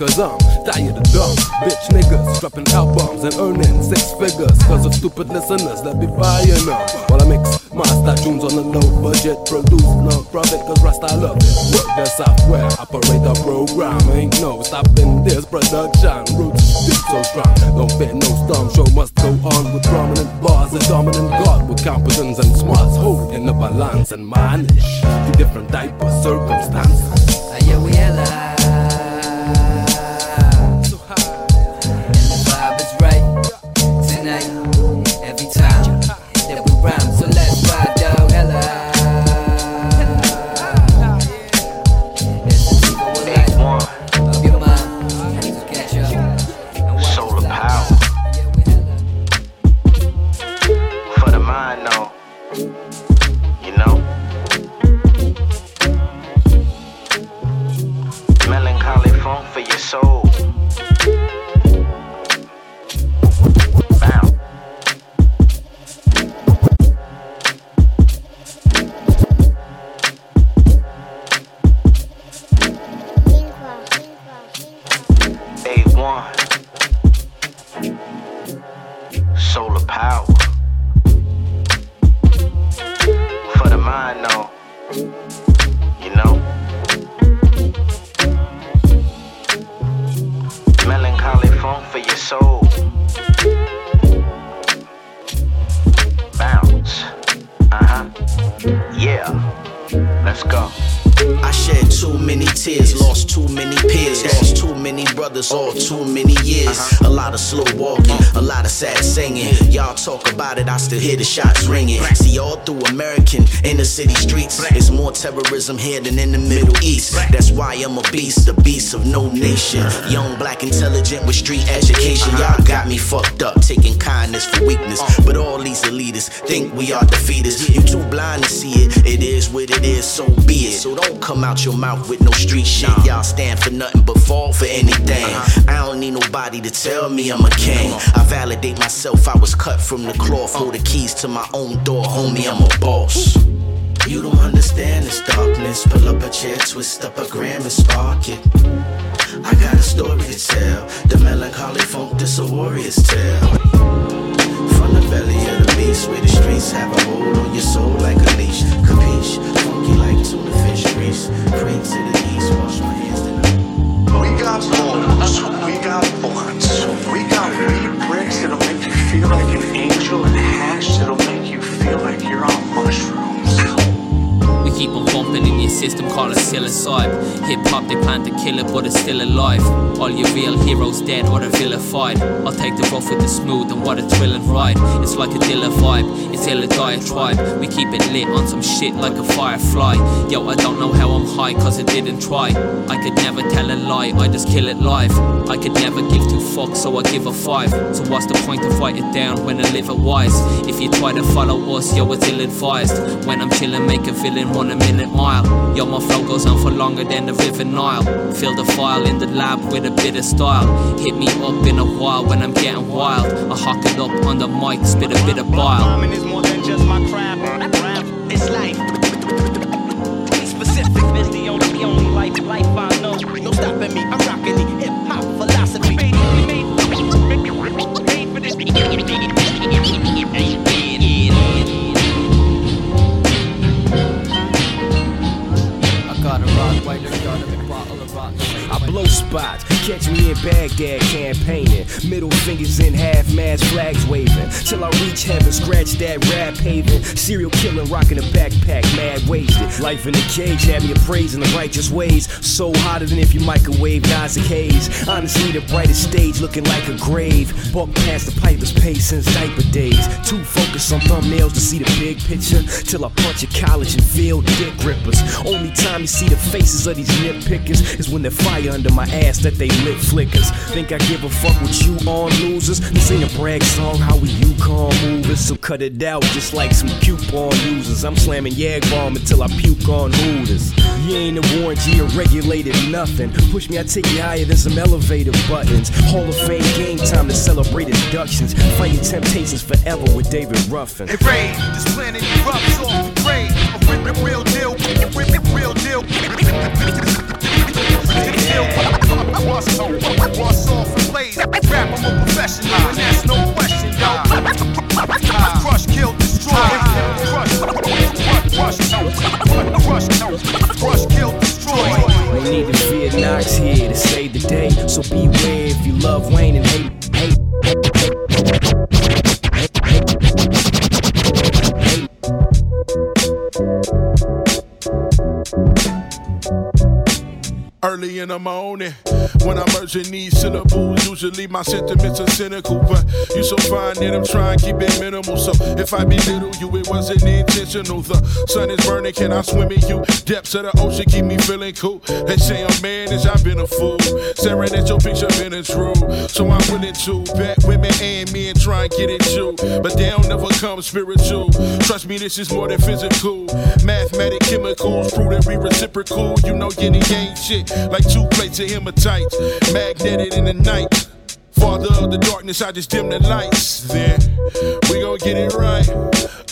Cause I'm tired of dumb bitch niggas dropping albums and earning six figures. Cause of stupid listeners that be buying them. While I mix master tunes on a low budget, produce no profit cause Rasta love it. Work the software, operate the program. Ain't no stopping this production. Roots deep so strong, don't fit no storm. Show must go on with prominent bars and dominant God with competence and smarts. Hold in the balance and manage the different type of circumstances. Yeah, we power. For the mind, though. You know? Melancholy funk for your soul. Bounce. Uh huh. Yeah. Let's go. I shed too many tears, lost too many peers, lost too many brothers, all too many years. A lot of slow walking, a lot of sad singing. Y'all talk about it, I still hear the shots ringing. See, all through American inner city streets, there's more terrorism here than in the Middle East. That's why I'm a beast, a beast of no nation. Young, black, intelligent with street education. Y'all got me fucked up, taking kindness for weakness. But all these elitists think we are defeaters. You too blind to see it. It is what it is, so be it. So don't come out your mouth with no street shit. Y'all stand for nothing but fall for anything. Uh-huh. I don't need nobody to tell me I'm a king. I validate myself, I was cut from the cloth. Uh. Hold the keys to my own door, homie, I'm a boss. You don't understand this darkness. Pull up a chair, twist up a gram and spark it. I got a story to tell. The melancholy funk, this a warrior's tale. From the belly of the beast, where the streets have a hold on your soul like a leash. Capiche? Funky like tuna grease. Pray to the east, wash my hands, I We got bones, we got bullets, we got weed bricks that'll make you feel like an angel and hash that'll make you feel like you're on mushrooms. We keep on bumping in your system, call it psilocybe. Hip hop, they plan to kill it, but it's still alive. All your real heroes dead or they're vilified. I'll take the rough with the smooth and what a thrilling ride. It's like a Dilla vibe, it's ill a diatribe. We keep it lit on some shit like a firefly. Yo, I don't know how I'm high, cause I didn't try. I could never tell a lie, I just kill it live. I could never give two fucks, so I give a five. So what's the point of it down when I live it wise? If you try to follow us, yo, it's ill advised. When I'm chillin', make a villain run a minute mile. Yo, my flow goes on for longer than the River Nile. Fill the file in the lab with a bit of style. Hit me up in a while when I'm getting wild. I hawk it up on the mic, spit a bit of bile. Rhyming is more than just my craft. It's life. Be specific. It's the only, only life, life I know. No stopping me. I'm rocking the hip hop philosophy. Made, made, made, made for this. I blow spots, catch me in Baghdad campaigning. Middle fingers in half mast flags waving. Till I reach heaven, scratch that rap haven. Serial killing, rocking a backpack, mad wasted. Life in the cage had me appraising the righteous ways. So hotter than if you microwave Nazi haze. Honestly, the brightest stage looking like a grave. Buck past the piper's pace since diaper days. Too focused on thumbnails to see the big picture. Till I punch a college and feel dick rippers. Only time you see the faces of these nitpickers is when the fire under my ass that they lit flickers. Think I give a fuck what you on losers? This ain't a brag song, how we Yukon movers. So cut it out just like some coupon users. I'm slamming Yag Bomb until I puke on Hooters. You ain't a warranty or regulated nothing. Push me, I take you higher than some elevator buttons. Hall of Fame game time to celebrate inductions. Fight your temptations forever with David Ruffin. Hey, Ray, this planet erupts off the grade. A real, real deal, real deal. Bust off, bust off and blaze. Rap, I'm a professional, and that's no these syllables, usually my sentiments are cynical. But you so fine that I'm trying to keep it minimal. So if I belittle you, it wasn't intentional. The sun is burning, can I swim in you? Depths of the ocean keep me feeling cool. They say I'm managed, I've been a fool. Staring at your picture, been a true. So I'm willing to bet women and men try and get at you. But they don't never come spiritual. Trust me, this is more than physical. Mathematic chemicals prove that we reciprocal. You know, getting ain't shit like two plates of hematite, magnetic in the night. Father of the darkness, I just dim the lights. Then we gon' get it right.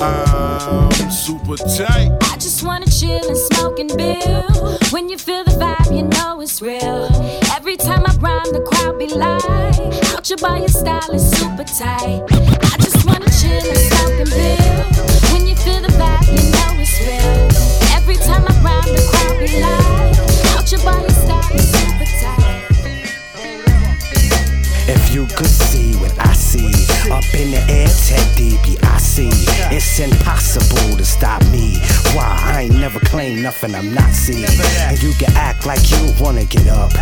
I'm super tight. I just wanna chill and smoke and build. When you feel the vibe, you know it's real. Every time I rhyme, the crowd be like, Out your bar, your style is super tight. I just wanna chill and smoke and build. When you feel the vibe, you know it's real. Every time I rhyme, the crowd be like, Out your bar, your style is super tight. You could see what I see up in the air, Ted see. it's impossible to stop me. Why? I ain't never claimed nothing I'm not seeing. And you can act like you wanna get up,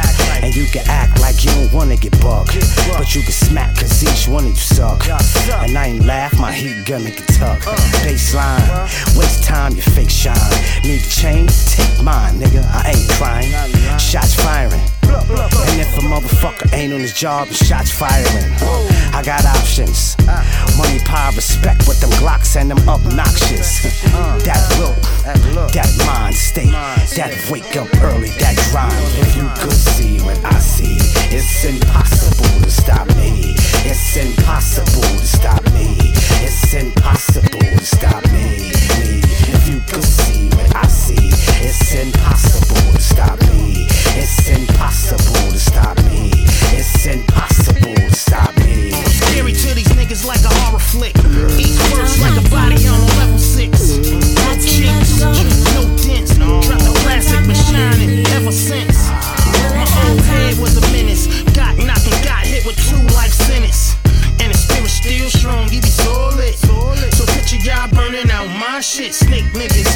and you can act like you don't wanna get bucked. But you can smack cause each one of you suck. And I ain't laugh, my heat gonna get tuck. Baseline, waste time, you fake shine. Need to change? Take mine, nigga. I ain't crying. Ain't on his job, his shots firing. I got options. Money, power, respect with them Glocks and them obnoxious. That look, that mind state, that wake up early, that grind. If you could see what I see, it's impossible to stop me. It's impossible to stop me. It's impossible to stop me. me. If you could see what I see, it's impossible to stop me. It's impossible to stop me. It's impossible to stop me. Scary to these niggas like a horror flick. Each verse like a body on a level six. No chinks, no dents. Drop the classic, been shining ever since. My old head was a menace. Got knocked and got hit with two life sentence. And the spirit still strong, you be solid. So picture y'all burning out my shit. Snake niggas,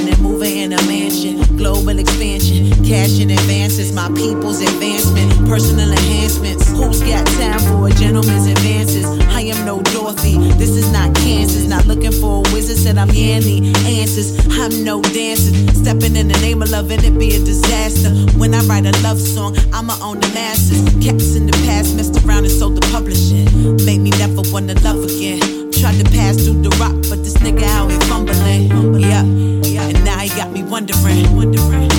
caddy and moving in a mansion. Global expansion, cash in advances, my people's advancement, personal enhancements. Who's got time for a gentleman's advances? I am no Dorothy. This is not Kansas. Not looking for a wizard. Said I'm Yanni. Answers. I'm no dancer. Stepping in the name of love and it be a disaster. When I write a love song, I'ma own the masses. Cats in the past messed around and sold the publishing. Made me never wanna love again. Tried to pass through the rock, but this nigga out here fumbling. Yeah, and now he got me wondering, wondering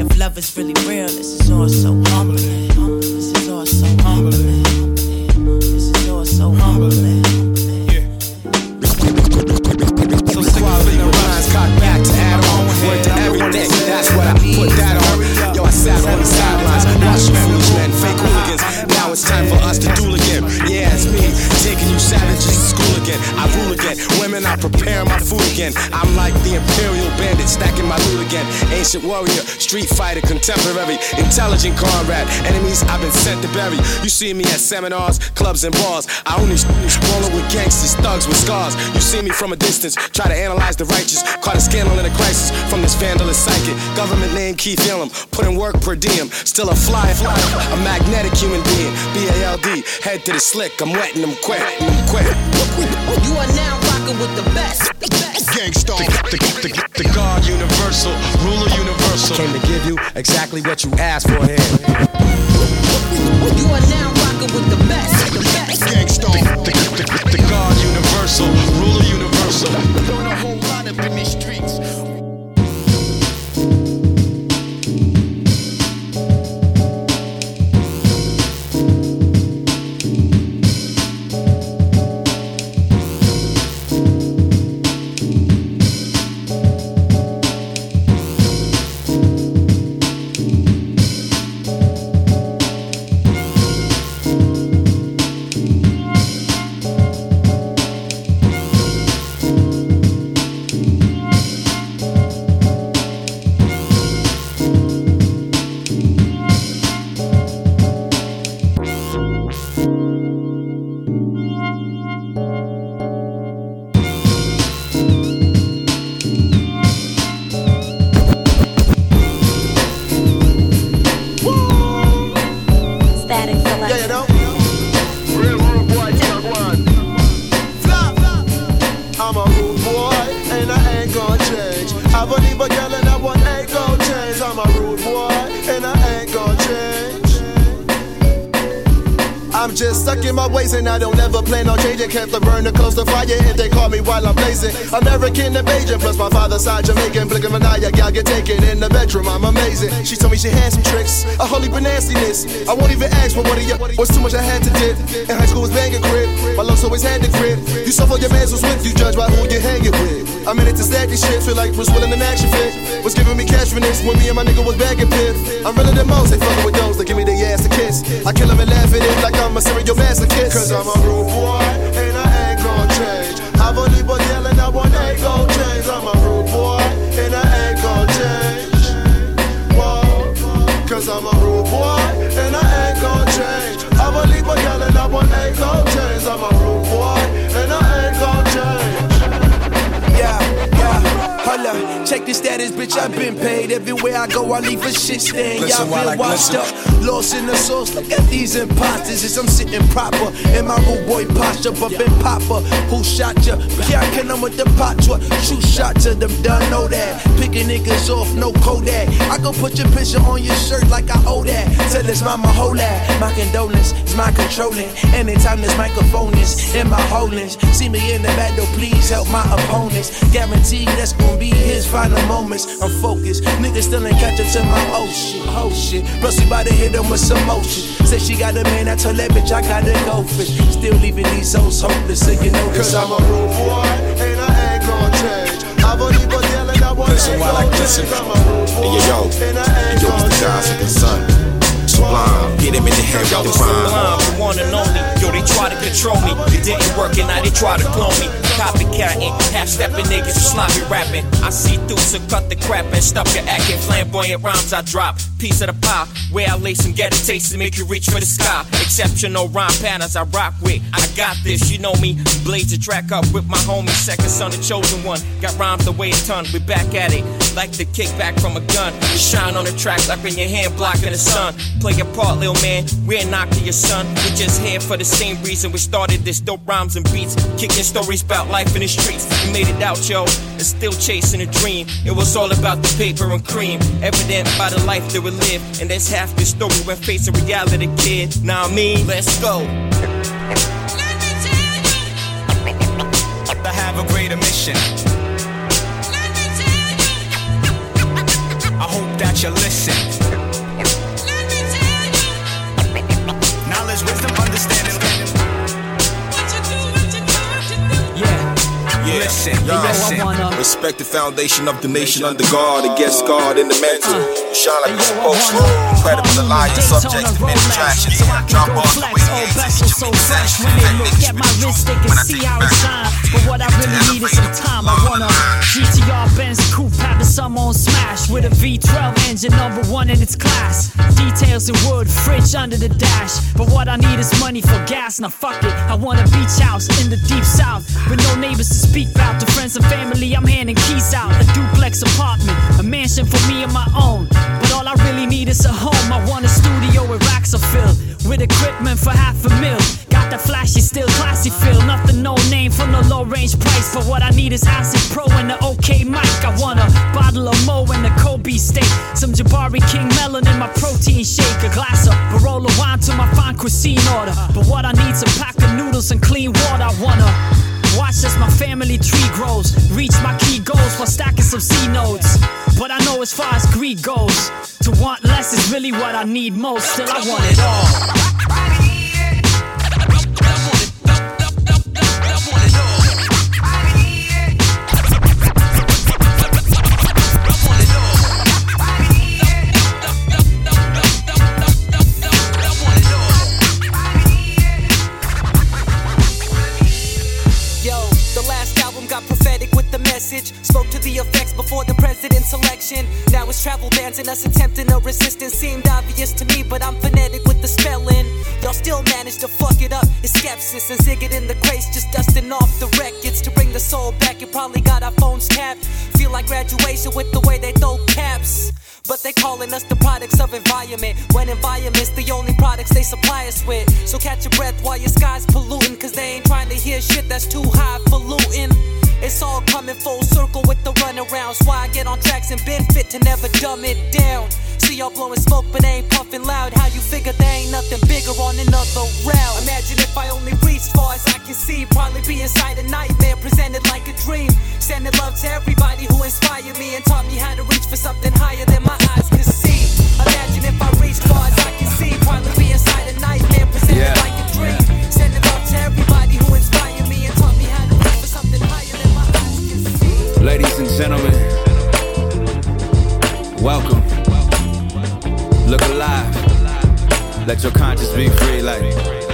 if love is really real. This is all so humbling. This is all so humbling. This is all so humbling. Yeah. So sick of the lines got back to add. Word to everything, that's what I put that on. Yo, I sat on the sidelines, watched foolish men, fake hooligans. Now it's time for us to duel again. Yeah savages to school again. I rule again. Women, I prepare my food again. I'm like the imperial bandit, stacking my loot again. Ancient warrior, street fighter, contemporary, intelligent comrade. Enemies I've been sent to bury. You see me at seminars, clubs, and bars. I only rolling with gangsters, thugs with scars. You see me from a distance, try to analyze the righteous. Caught a scandal in a crisis from this vandalous psychic. Government name Keith Elam, putting work per diem. Still a fly, fly, a magnetic human being. B A L D, head to the slick. I'm wetting them quick, them quick. You are now rocking with the best. Gang Starr, the, the, the, the God universal, ruler universal. Came to give you exactly what you asked for here. You are now rocking with the best. The best. Gang Starr, the, the, the, the God universal, ruler universal. I'm just stuck in my ways and I don't ever plan on changing. Kept the close to fire if they call me while I'm blazing. American Bajan, plus my father's side Jamaican. Blink of an eye, gal get taken in the bedroom. I'm amazing. She told me she had some tricks, a holy nastiness. I won't even ask for what of you was too much I had to did. In high school was banging crib, my love's always had the grip. You suffer your mans was with you, judge by who you hanging with. I'm in it to stack this shit, feel like Bruce Willis in action fit. Was giving me cash for this when me and my nigga was bagging pit. I'm realer than most, they fucking with those that give me their ass to kiss. I kill them and laugh at it like I'm a serial masochist. Cause I'm a rude boy, and I ain't gonna change. I believe but yelling, I want ain't gonna change. I'm a rude boy, and I ain't gonna change. Whoa, cause I'm a rude boy, and I ain't gonna change. I believe but yelling, I want ain't gonna change. I'm a rude boy, yeah, holla. Check the status, bitch. I've been paid. Everywhere I go, I leave a shit stain. Y'all been washed up, lost in the sauce. Look at these imposters as I'm sitting proper in my rude boy posture. But been popper, who shot ya? Can't kill them with the pot truck. Shoot shot to them, done know that. Picking niggas off, no Kodak. I go put your picture on your shirt like I owe that. Tell his mama, hold that. My condolence is my controlling. Anytime this microphone is in my holdings, see me in the battle, please help my opponents. Guarantee that's gonna be his final moments. I'm focused, niggas still ain't catch up to my oh shit, oh shit. Plus we bout to hit him with some motion. Say she got a man, I told that bitch I gotta go fish. Still leaving these hoes hopeless, so you know Cause I'm a rude boy, and I ain't gonna change. I believe but yelling, I want Listen while I gonna glisten. change. I'm a rude boy, Hey, yo, yo. and I ain't yo, gonna Mr. Johnson, change. son. Sublime, hit him in the head Yo, with the rhyme. sublime, the one and only. Yo, they try to control me. It didn't work, and now they try to clone me. Copycatting, half stepping niggas sloppy rapping. I see through, so cut the crap and stop your acting. Flamboyant rhymes I drop. Piece of the pie, where I lace and get a taste to make you reach for the sky. Exceptional rhyme patterns I rock with. I got this, you know me. Blaze the track up with my homie, second son, the chosen one. Got rhymes the way a ton, we back at it. Like the kickback from a gun. You shine on the track like in your hand blocking the sun. Play your part, little man. We're knocking your son. We're just here for the same reason we started this dope rhymes and beats. Kicking stories about life in the streets. We made it out, yo. And still chasing a dream. It was all about the paper and cream. Evident by the life that we live. And that's half the story when facing reality, kid. Now I mean, let's go. I have a greater mission. Let me tell you, I hope that you listen. Let me tell you, Knowledge, wisdom, understanding. Yeah, Listen, yo, listen. Respect the foundation of the nation under God against God in the mental. Uh. shine like you're supposed to. Incredible alliance, subjects to many distractions. Drop off the way the games and each of me session. Fake niggas with the truth. When I take it back. But what I really need is some time. I want a GTR Benz coupe, have the sum on smash with a V12 engine, number one in its class. Details in wood, fridge under the dash. But what I need is money for gas. Now fuck it, I want a beach house in the deep south with no neighbors to speak about. To friends and family, I'm handing keys out. A duplex apartment, a mansion for me and my own. But all I really need is a home. I want a studio where racks are filled with equipment for half a mil. Got that flashy, still classy feel. Nothing no name for no low range price. But what I need is ACID Pro and the OK mic. I want a bottle of Mo and a Kobe steak. Some Jabari King melon in my protein shake. A glass of Barolo wine to my fine cuisine order. But what I need's a pack of noodles and clean water. I wanna. Watch as my family tree grows. Reach my key goals while stacking some C notes. But I know as far as greed goes, to want less is really what I need most. Still, I want it all. Now it's travel bans and us attempting a resistance. Seemed obvious to me, but I'm phonetic with the spelling. Y'all still manage to fuck it up. It's skepsis and zig it in the grace, just dusting off the records to bring the soul back. You probably got our phones tapped. Feel like graduation with the way they throw caps. But they calling us the products of environment. When environment's the only products they supply us with. So catch your breath while your sky's polluting. Cause they ain't trying to hear shit that's too high for looting. It's all coming full circle with the runaround. So why I get on tracks and been fit to never dumb it down. See y'all blowing smoke, but they ain't puffing loud. How you figure there ain't nothing bigger on another route? Imagine if I only reached far as I can see. Probably be inside a nightmare, presented like a dream. Sending love to everybody who inspired me and taught me how to reach for something higher than my eyes could see. Imagine if I reached far as I can see. Probably be inside a nightmare, presented Yeah. like a dream. Sending love to everybody who inspired me and taught me how to reach for something higher than my eyes can see. Ladies and gentlemen, welcome. Look alive. Let your conscience be free, like,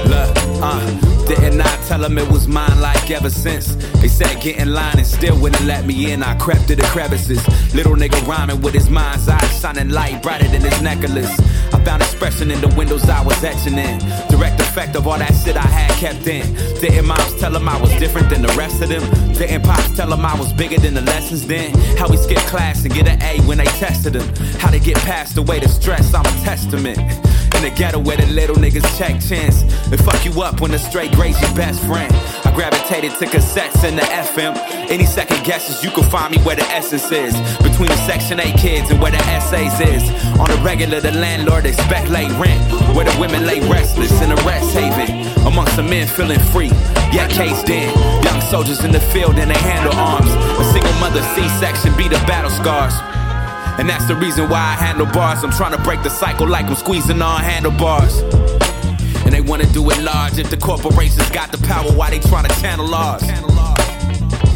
look, uh. Didn't I tell them it was mine like ever since? They said get in line and still wouldn't let me in. I crept through the crevices. Little nigga rhyming with his mind's eye, shining light brighter than his necklace. I found expression in the windows I was etching in. Direct effect of all that shit I had kept in. Didn't moms tell them I was different than the rest of them? Didn't pops tell them I was bigger than the lessons then? How we skip class and get an A when they tested them? How to get past the way of stress, I'm a testament. In the ghetto where the little niggas check chance and fuck you up when the straight grade's your best friend. I gravitated to cassettes and the FM. Any second guesses, you can find me where the essence is. Between the Section 8 kids and where the essays is. On the regular, the landlord expect late rent. Where the women lay restless in a rest haven. Amongst the men feeling free, yet cased in. Young soldiers in the field and they handle arms. A single mother C-section be the battle scars. And that's the reason why I handle bars. I'm trying to break the cycle like I'm squeezing on handlebars. And they wanna do it large if the corporations got the power, why they trying to channel ours?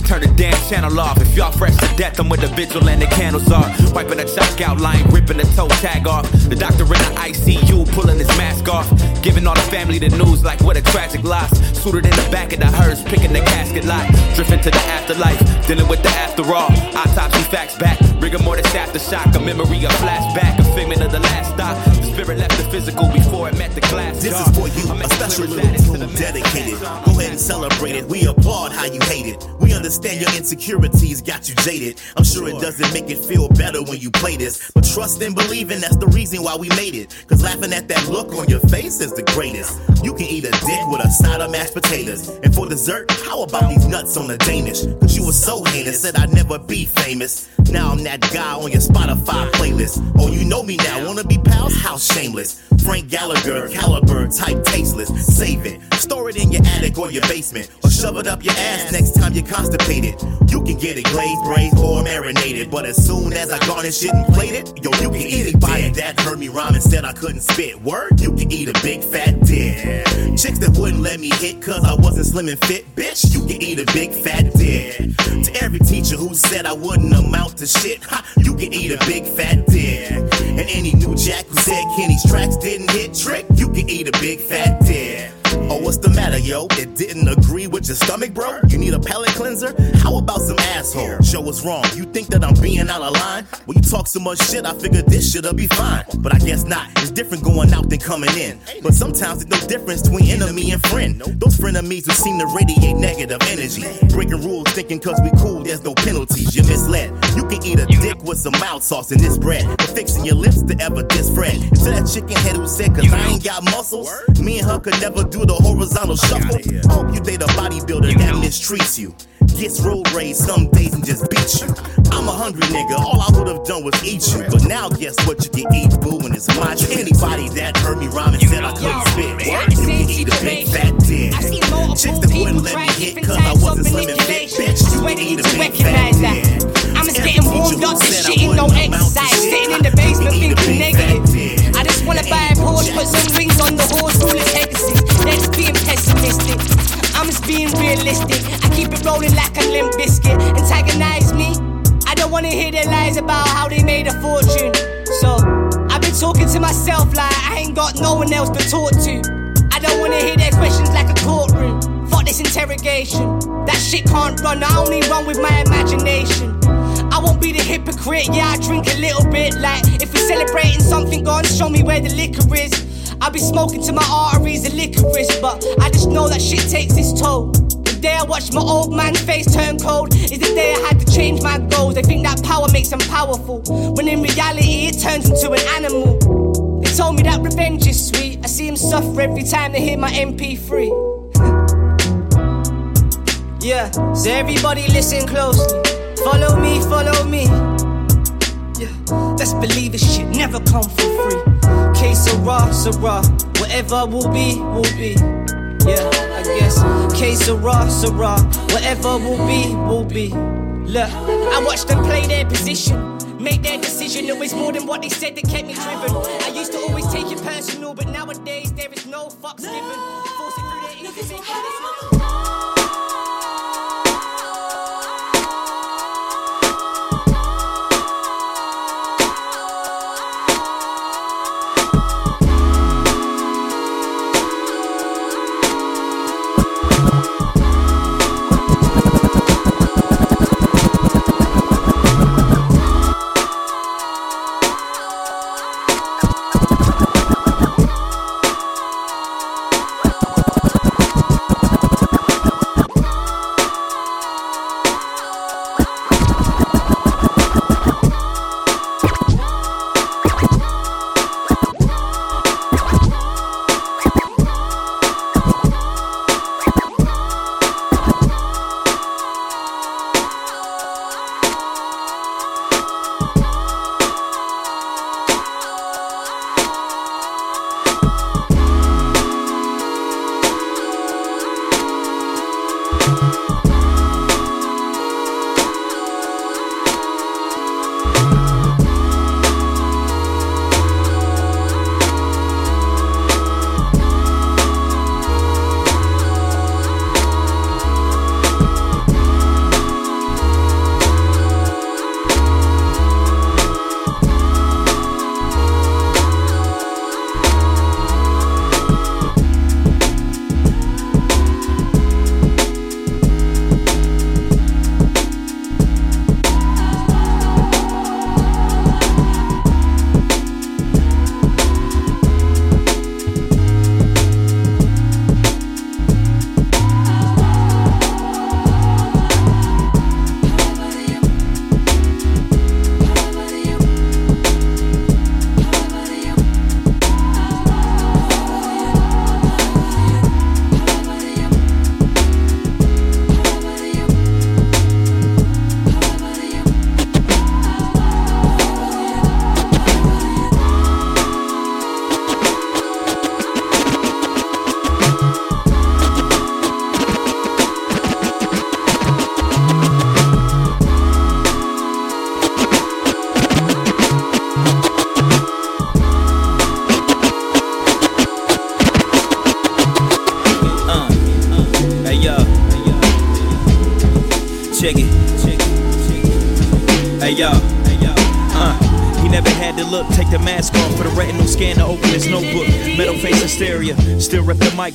Turn the damn channel off. If y'all fresh to death, I'm with the vigil and the candles are. Wiping the chalk outline, ripping the toe tag off. The doctor in the ICU pulling his mask off. Giving all the family the news like what a tragic loss. Suited in the back of the hearse, picking the casket lot. Drifting to the afterlife, dealing with the after all. Autopsy facts back, rigor mortis aftershock. A memory, a flashback, figment of the last stop. The spirit left the physical before it met the glass. This is for you, I'm a special little added tune dedicated. Go ahead and celebrate it. We applaud how you hate it. We understand your insecurities got you jaded. I'm sure it doesn't make it feel better when you play this. But trust and believe in that's the reason why we made it. Cause laughing at that look on your face is the greatest. You can eat a dick with a side of mashed potatoes. And for dessert, how about these nuts on the Danish? Cause you were so heinous, said I'd never be famous. Now I'm that guy on your Spotify playlist. Oh, you know me now, wanna be pals? How shameless. Frank Gallagher, caliber, type tasteless. Save it, store it in your attic or your basement, or shove it up your ass next time you're constipated. You can get it glazed, braised, or marinated, but as soon as I garnish it and plate it, yo, you can eat it. By that heard me rhyme and said I couldn't spit. Word, you can eat a big fat dick. Chicks that wouldn't let me hit cause I wasn't slim and fit, bitch, you can eat a big fat dick. To every teacher who said I wouldn't amount to shit, ha, you can eat a big fat dick. And any new jack who said Kenny's tracks didn't hit trick, you can eat a big fat dick. Oh, what's the matter, yo? It didn't agree with your stomach, bro? You need a palate cleanser? How about some asshole? Show what's wrong. You think that I'm being out of line? When you talk so much shit, I figured this shit'll be fine. But I guess not. It's different going out than coming in. But sometimes there's no difference between enemy and friend. Those frenemies who seem to radiate negative energy. Breaking rules, thinking cause we cool, there's no penalties. You're misled. You can eat a dick with some mouth sauce in this bread. Fixing your lips to ever diss Fred. To that chicken head who said, cause I ain't got muscles. Me and her could never do the horizontal shuffle. Hope you date a bodybuilder that mistreats you. Gets road rage some days and just beats you. I'm a hungry nigga, all I would've done was eat you. But now guess what you can eat, boo, and it's my treat. Anybody that heard me rhyme and said I couldn't spit, What? you can eat a big fat dick. Chicks that wouldn't let me hit cause I wasn't slim and fit, bitch, you can eat a big fat dick. I'm just getting warmed up to shitting, no exercise. Sitting in the basement thinking negative. I just wanna buy a Porsche, put some rings on the horse, rule of Pegasus. That's being pessimistic. I'm just being realistic. I keep it rolling like a Limp Bizkit. Antagonize me. I don't wanna hear their lies about how they made a fortune. So I've been talking to myself like I ain't got no one else to talk to. I don't wanna hear their questions like a courtroom. Fuck this interrogation. That shit can't run. I only run with my imagination. I won't be the hypocrite, yeah, I drink a little bit. Like, if we're celebrating something, go and show me where the liquor is. I'll be smoking to my arteries the licorice, but I just know that shit takes its toll. The day I watched my old man's face turn cold is the day I had to change my goals. They think that power makes them powerful, when in reality it turns them into an animal. They told me that revenge is sweet. I see them suffer every time they hear my MP3. yeah, so everybody listen closely. Follow me, follow me. Yeah, let's believe this shit never come for free. Que sera, sera, whatever will be, will be. Yeah, I guess. Que sera, sera, whatever will be, will be. Look, I watched them play their position. Make their decision, it was more than what they said that kept me driven. I used to always take it personal, but nowadays there is no fucks given. Force it through their ears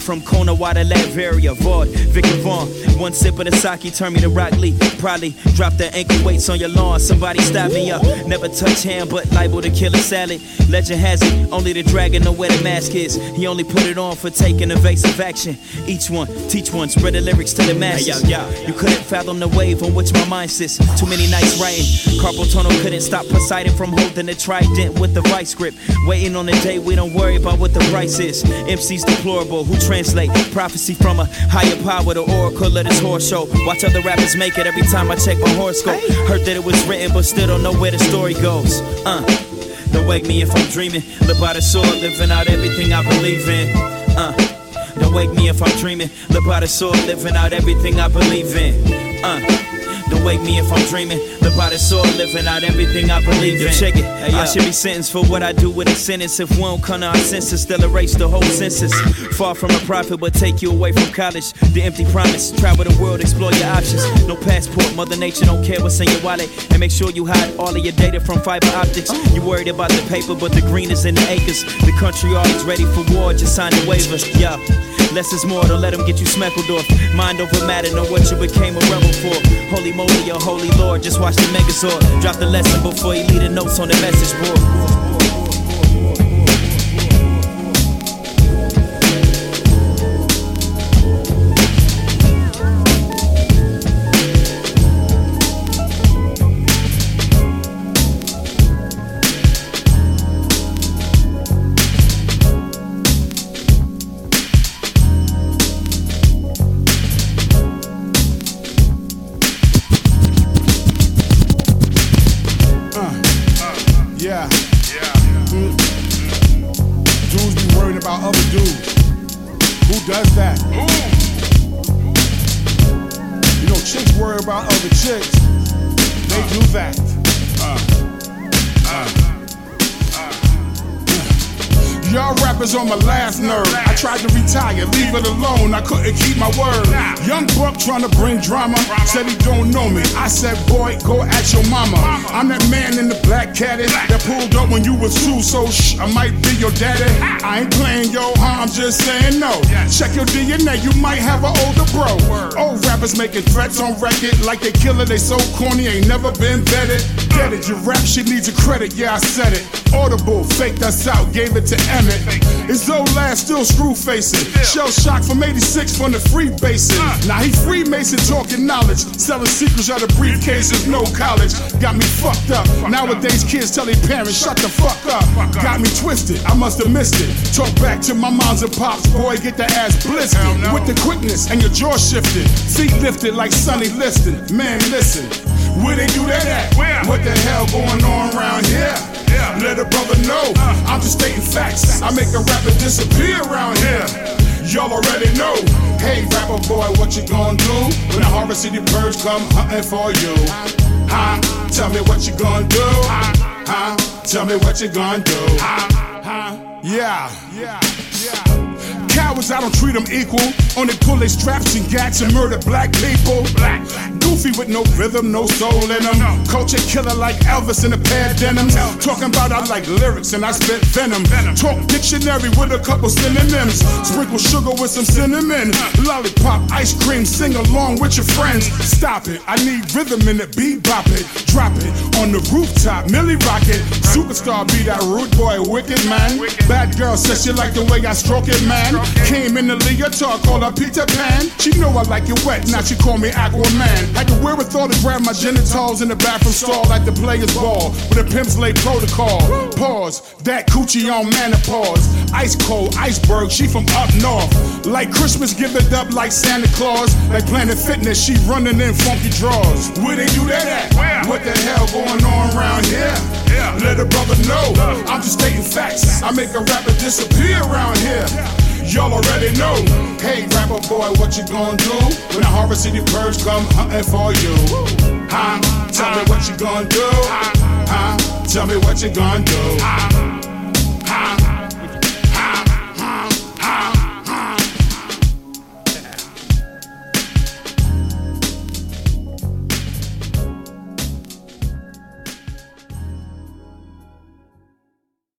from Kona Wada Latveria. Vaught, Victor Vaughn, one sip of the sake turned me to Rock Lee. Probably drop the ankle weights on your lawn, somebody stop me up. Never touch hand, but liable to kill a salad. Legend has it, only the dragon know where the mask is. He only put it on for taking evasive action. Each one, teach one, spread the lyrics to the masses. Hey, yo, yo. You couldn't fathom the wave on which my mind sits. Too many nights writing. Carpal tunnel couldn't stop Poseidon from holding the trident with the vice grip. Waiting on the day we don't worry about what the price is. MC's deplorable who translate prophecy from a higher power, the oracle of this horse show. Watch other rappers make it every time I check my horoscope. Heard that it was written, but still don't know where the story goes. Uh. Don't wake me if I'm dreaming. Live by the sword, living out everything I believe in. Uh. Don't wake me if I'm dreaming. Live by the sword, living out everything I believe in. Uh. Don't wake me if I'm dreaming. The sword, living out everything I believe in. Check it. Hey, I should be sentenced for what I do with a sentence. If we don't come to our senses, they'll erase the whole census. Far from a profit, but take you away from college. The empty promise. Travel the world, explore your options. No passport, Mother Nature don't care what's in your wallet. And make sure you hide all of your data from fiber optics. You worried about the paper, but the green is in the acres. The country always ready for war, just sign the waiver. Yeah. Less is more, don't let them get you smackled off. Mind over matter, know what you became a rebel for. Holy moly, or holy lord, just watch the megazord. Drop the lesson before you leave the notes on the message board. Do that. Uh, uh, uh, Y'all rappers on my last nerve. I tried to retire, leave it alone. I couldn't keep my word. Young Buck trying to bring drama. Said he don't know me. I said, boy, go at your mama. I'm that man in the black caddy that pulled up when you was two. So shh, I might be your daddy. I ain't playing yo, huh? I'm just saying no. Check your DNA, you might have an older bro. Old rappers making threats on record like they killer. They so corny, ain't never been vetted. Get it, your rap shit needs a credit. Yeah, I said it. Audible, faked us out, gave it to Emmett. His old last still screw facing. Shell shock from 86 from the Freemason. Now he Freemason talking knowledge. Selling secrets out of briefcases, no college. Got me fucked up. Nowadays kids tell their parents, shut the fuck up. Got me twisted, I must have missed it. Talk back to my moms and pops, boy, get the ass blistered. With the quickness and your jaw shifted. Feet lifted like Sonny Liston. Man, listen. Where they do that at? What the hell going on around here? Let a brother know. I'm just stating facts. I make a rapper disappear around here. Y'all already know. Hey, rapper boy, what you gonna do when the Harvest City birds come hunting for you? Huh? Tell me what you gonna do? Huh? Tell me what you gonna do? Huh? Yeah. Yeah. Cowards, I don't treat them equal. Only pull their straps and gats and murder black people. Black. Goofy with no rhythm, no soul in them. Culture killer like Elvis in a pair of denims. Talking about I like lyrics and I spit venom. Talk dictionary with a couple synonyms. Sprinkle sugar with some cinnamon. Lollipop, ice cream, sing along with your friends. Stop it, I need rhythm in it. Bebop it, drop it on the rooftop. Millie Rocket, superstar be that rude boy, wicked man. Bad girl says she like the way I stroke it, man. Came in the leotard, called her Peter Pan. She know I like it wet, now she call me Aquaman. Had the wherewithal to grab my genitals in the bathroom stall like the players ball. With a pimp's lay protocol. Pause, that coochie on menopause. Ice cold, iceberg, she from up north. Like Christmas, give it up like Santa Claus. Like Planet Fitness, she running in funky drawers. Where they do that at? What the hell going on around here? Let a brother know. I'm just stating facts. I make a rapper disappear around here. Y'all already know. Hey, rapper boy, what you gonna do when the Harvest City birds come hunting for you? Huh? Tell me what you gonna do? Huh? Tell me what you gonna do?